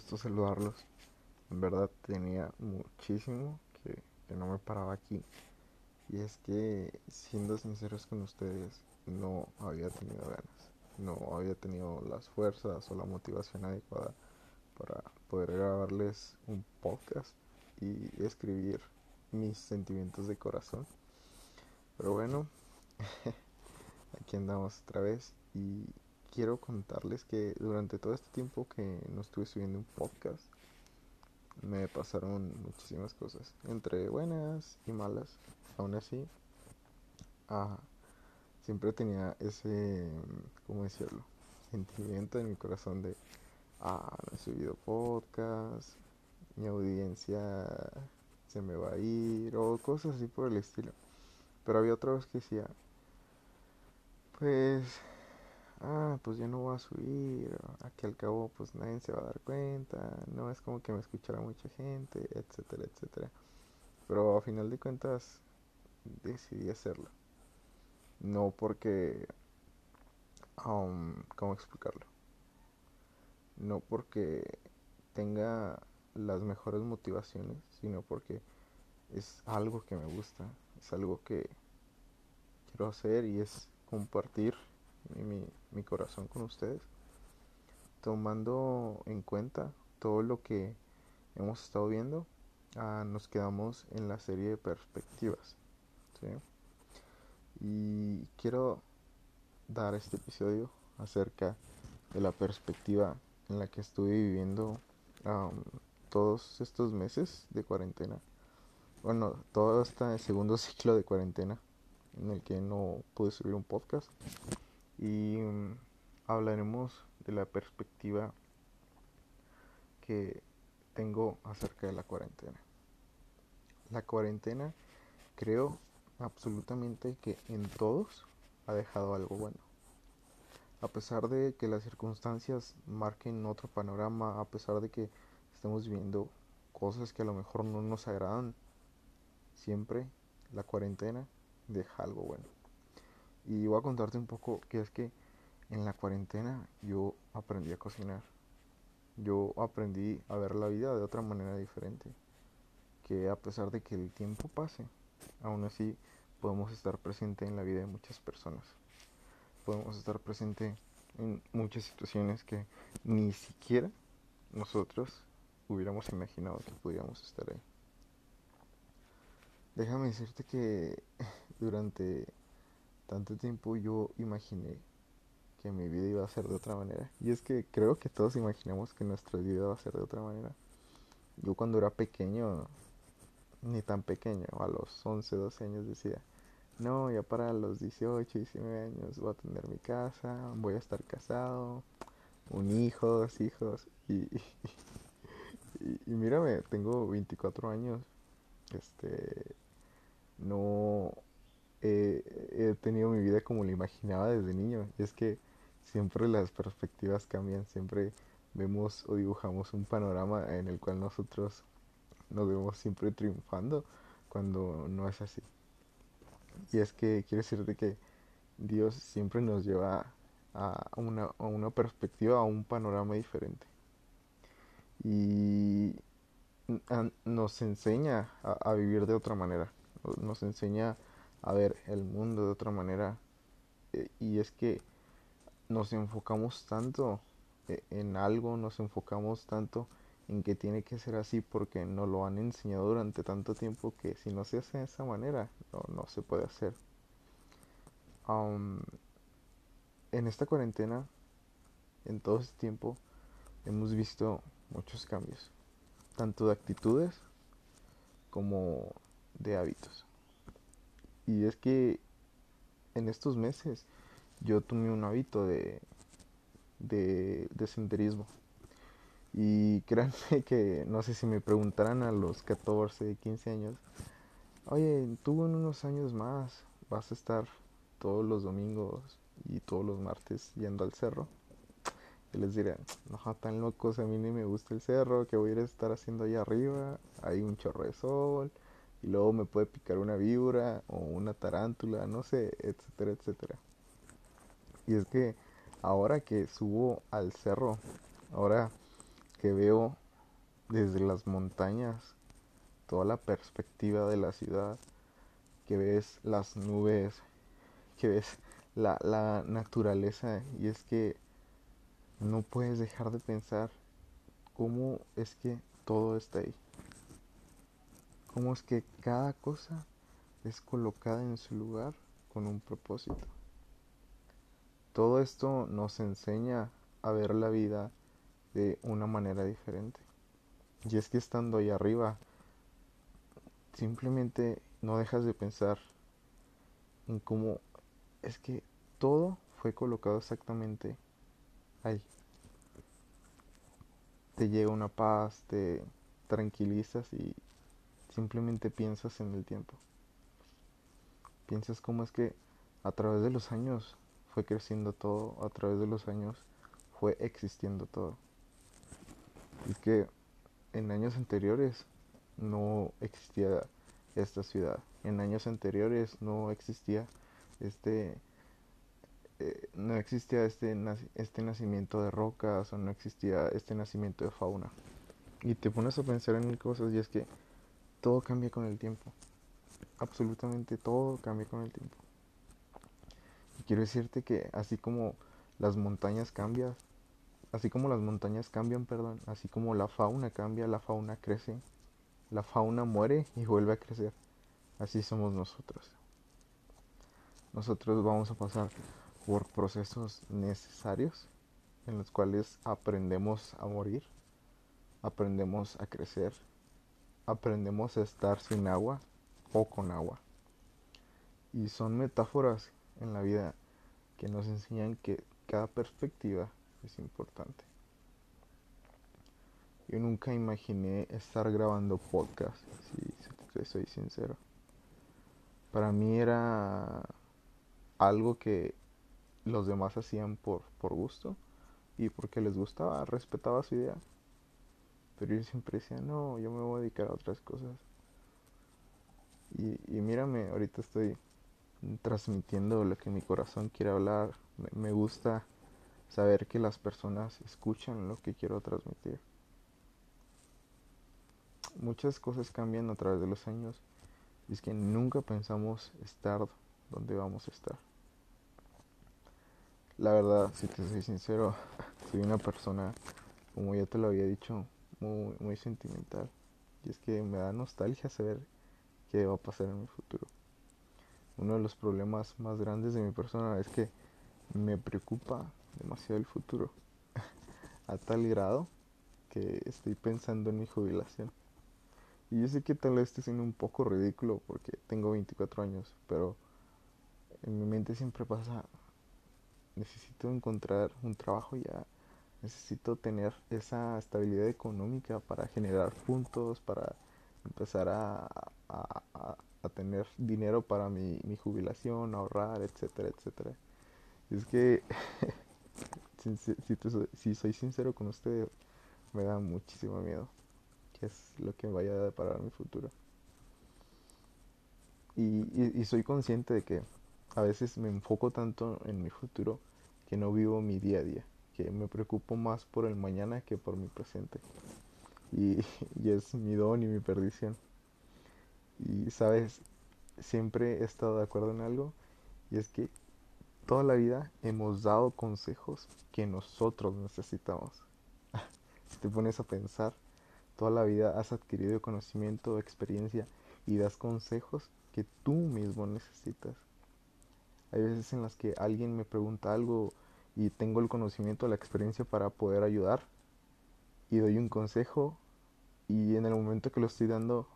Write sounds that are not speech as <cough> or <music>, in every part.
gusto saludarlos. En verdad tenía muchísimo que, que, no me paraba aquí. Y es que, siendo sinceros con ustedes, no había tenido ganas. No había tenido las fuerzas o la motivación adecuada para poder grabarles un podcast y escribir mis sentimientos de corazón. Pero bueno, <laughs> aquí andamos otra vez y quiero contarles que durante todo este tiempo que no estuve subiendo un podcast, me pasaron muchísimas cosas, entre buenas y malas. Aún así, ah, siempre tenía ese, ¿cómo decirlo? Sentimiento en mi corazón de, ah, no he subido podcast, mi audiencia se me va a ir, o cosas así por el estilo. Pero había otra vez que decía, pues ah, pues ya no voy a subir, aquí al cabo pues nadie se va a dar cuenta, no es como que me escuchará mucha gente, etcétera, etcétera. Pero a final de cuentas decidí hacerlo. No porque, um, ¿cómo explicarlo? No porque tenga las mejores motivaciones, sino porque es algo que me gusta, es algo que quiero hacer y es compartir mi, mi corazón con ustedes, tomando en cuenta todo lo que hemos estado viendo, ah, nos quedamos en la serie de perspectivas. Y quiero dar este episodio acerca de la perspectiva en la que estuve viviendo todos estos meses de cuarentena. Bueno, todo este segundo <laughs> ciclo de cuarentena en el que no pude subir un podcast y mm, hablaremos de la perspectiva que tengo acerca de la cuarentena. La cuarentena creo absolutamente que en todos ha dejado algo bueno. A pesar de que las circunstancias marquen otro panorama, a pesar de que estemos viendo cosas que a lo mejor no nos agradan, siempre la cuarentena deja algo bueno. Y voy a contarte un poco que es que en la cuarentena yo aprendí a cocinar. Yo aprendí a ver la vida de otra manera diferente. Que a pesar de que el tiempo pase, aún así podemos estar presente en la vida de muchas personas. Podemos estar presente en muchas situaciones que ni siquiera nosotros hubiéramos imaginado que pudiéramos estar ahí. Déjame decirte que durante tanto tiempo yo imaginé que mi vida iba a ser de otra manera. Y es que creo que todos imaginamos que nuestra vida va a ser de otra manera. Yo cuando era pequeño, ni tan pequeño, a los 11, 12 años decía, no, ya para los 18, 19 años voy a tener mi casa, voy a estar casado, un hijo, dos hijos. Y, <laughs> y, y mírame, tengo 24 años. Este, no he tenido mi vida como la imaginaba desde niño. Y es que siempre las perspectivas cambian, siempre vemos o dibujamos un panorama en el cual nosotros nos vemos siempre triunfando cuando no es así. Y es que quiero decirte que Dios siempre nos lleva a una, a una perspectiva, a un panorama diferente. Y nos enseña a, a vivir de otra manera, nos enseña a ver el mundo de otra manera. Eh, y es que nos enfocamos tanto eh, en algo, nos enfocamos tanto en que tiene que ser así porque nos lo han enseñado durante tanto tiempo que si no se hace de esa manera, no, se puede hacer. en esta cuarentena, en todo este tiempo, hemos visto muchos cambios, tanto de actitudes como de hábitos. Y es que en estos meses yo tomé un hábito de, de, senderismo. Y créanme <laughs> que no sé si me preguntaran a los 14, 15 años, oye, tú en unos años más vas a estar todos los domingos y todos los martes yendo al cerro. Y les diré, no, tan locos, a mí ni me gusta el cerro, que voy a ir a estar haciendo ahí arriba, hay un chorro de sol, y luego me puede picar una víbora o una tarántula, no sé, etcétera, etcétera. Y es que ahora que subo al cerro, ahora que veo desde las montañas toda la perspectiva de la ciudad, que ves las nubes, que ves la, la naturaleza y es que no puedes dejar de pensar cómo es que todo está ahí. Cómo es que cada cosa es colocada en su lugar con un propósito. Todo esto nos enseña a ver la vida de una manera diferente. Y es que estando ahí arriba, simplemente no dejas de pensar en cómo es que todo fue colocado exactamente ahí. Te llega una paz, te tranquilizas y simplemente piensas en el tiempo. Piensas cómo es que a través de los años fue creciendo todo, a través de los años fue existiendo todo. Es que en años anteriores no existía esta ciudad. En años anteriores no existía este eh, no existía este, este nacimiento de rocas o no existía este nacimiento de fauna. Y te pones a pensar en mil cosas y es que todo cambia con el tiempo. Absolutamente todo cambia con el tiempo. Y quiero decirte que así como las montañas cambian, así como las montañas cambian, perdón, así como la fauna cambia, la fauna crece, la fauna muere y vuelve a crecer. Así somos nosotros. Nosotros vamos a pasar por procesos necesarios en los cuales aprendemos a morir, aprendemos a crecer, aprendemos a estar sin agua o con agua. Y son metáforas en la vida que nos enseñan que cada perspectiva es importante. Yo nunca imaginé estar grabando podcast, si soy sincero. Para mí era algo que los demás hacían por, por gusto y porque les gustaba, respetaba su idea. Pero yo siempre decía, no, yo me voy a dedicar a otras cosas. Y, y mírame, ahorita estoy transmitiendo lo que mi corazón quiere hablar. Me, gusta saber que las personas escuchan lo que quiero transmitir. Muchas cosas cambian a través de los años y es que nunca pensamos estar donde vamos a estar. La verdad, si te soy sincero, <laughs> soy una persona, como ya te lo había dicho, muy, muy sentimental. Y es que me da nostalgia saber qué va a pasar en mi futuro. Uno de los problemas más grandes de mi persona es que me preocupa demasiado el futuro. <laughs> a tal grado que estoy pensando en mi jubilación. Y yo sé que tal vez esté siendo un poco ridículo porque tengo 24 años, pero en mi mente siempre pasa, necesito encontrar un trabajo ya, necesito tener esa estabilidad económica para generar puntos, para empezar a, a, tener dinero para mi, mi, jubilación, ahorrar, etcétera, etcétera. es que, <laughs> si, si, soy sincero con usted, me da muchísimo miedo, que es lo que vaya a deparar mi futuro. y, y soy consciente de que a veces me enfoco tanto en mi futuro que no vivo mi día a día, que me preocupo más por el mañana que por mi presente. <laughs> Y, es mi don y mi perdición. Y sabes, siempre he estado de acuerdo en algo y es que toda la vida hemos dado consejos que nosotros necesitamos. <laughs> si te pones a pensar, toda la vida has adquirido conocimiento, experiencia y das consejos que tú mismo necesitas. Hay veces en las que alguien me pregunta algo y tengo el conocimiento, la experiencia para poder ayudar y doy un consejo y en el momento que lo estoy dando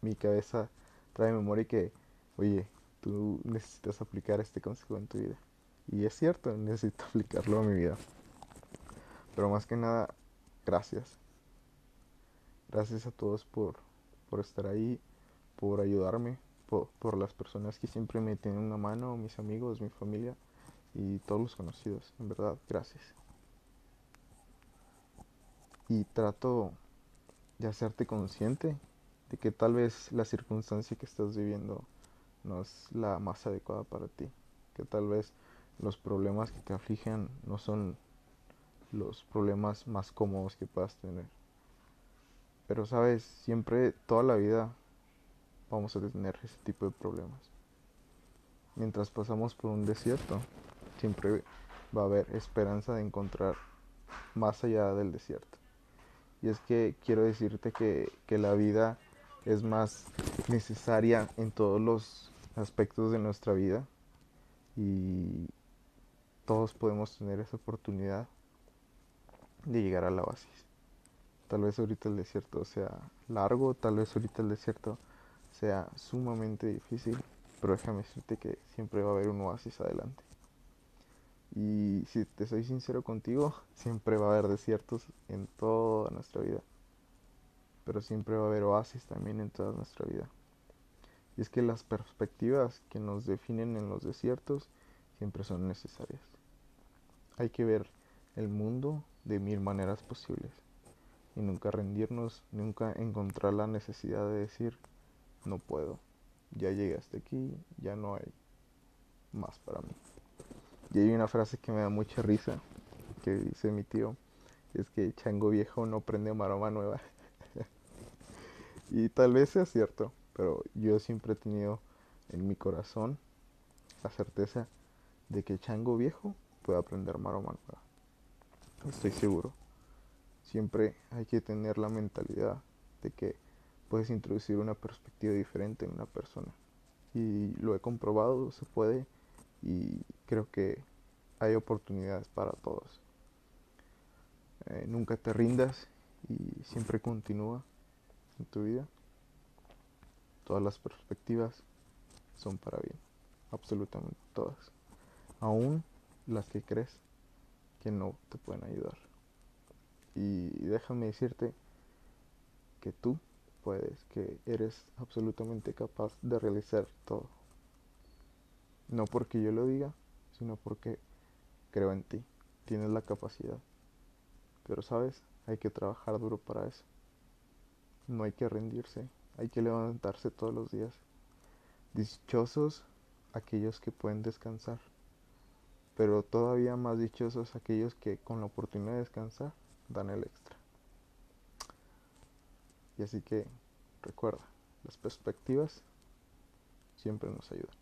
mi cabeza trae memoria que, oye, tú necesitas aplicar este consejo en tu vida. Y es cierto, <laughs> necesito aplicarlo a mi vida. Pero más que nada, gracias. Gracias a todos por, por estar ahí, por ayudarme, por, las personas que siempre me tienen una mano, mis amigos, mi familia y todos los conocidos. En verdad, gracias. Y trato de hacerte consciente de que tal vez la circunstancia que estás viviendo no es la más adecuada para ti. Que tal vez los problemas que te afligen no son los problemas más cómodos que puedas tener. Pero sabes, siempre, toda la vida vamos a tener ese tipo de problemas. Mientras pasamos por un desierto, siempre va a haber esperanza de encontrar más allá del desierto. Y es que quiero decirte que, que la vida es más necesaria en todos los aspectos de nuestra vida y todos podemos tener esa oportunidad de llegar a la oasis. Tal vez ahorita el desierto sea largo, tal vez ahorita el desierto sea sumamente difícil, pero déjame decirte que siempre va a haber un oasis adelante. Y si te soy sincero contigo, <laughs> siempre va a haber desiertos en toda nuestra vida, pero siempre va a haber oasis también en toda nuestra vida. Y es que las perspectivas que nos definen en los desiertos siempre son necesarias. Hay que ver el mundo de mil maneras posibles y nunca rendirnos, nunca encontrar la necesidad de decir, no puedo, ya llegué hasta aquí, ya no hay más para mí. Y hay una frase que me da mucha risa, que dice mi tío, es que chango viejo no prende maroma nueva. <laughs> y tal vez sea cierto, pero yo siempre he tenido en mi corazón la certeza de que chango viejo puede aprender maroma nueva. Estoy seguro. Siempre hay que tener la mentalidad de que puedes introducir una perspectiva diferente en una persona. Y lo he comprobado, se puede y creo que hay oportunidades para todos. Eh, nunca te rindas y siempre continúa en tu vida. Todas las perspectivas son para bien, absolutamente todas. Aún las que crees que no te pueden ayudar. Y déjame decirte que tú puedes, que eres absolutamente capaz de realizar todo. No porque yo lo diga, sino porque creo en ti. Tienes la capacidad. Pero sabes, hay que trabajar duro para eso. No hay que rendirse, hay que levantarse todos los días. Dichosos aquellos que pueden descansar pero todavía más dichosos aquellos que con la oportunidad de descansar dan el extra. Y así que recuerda, las perspectivas siempre nos ayudan.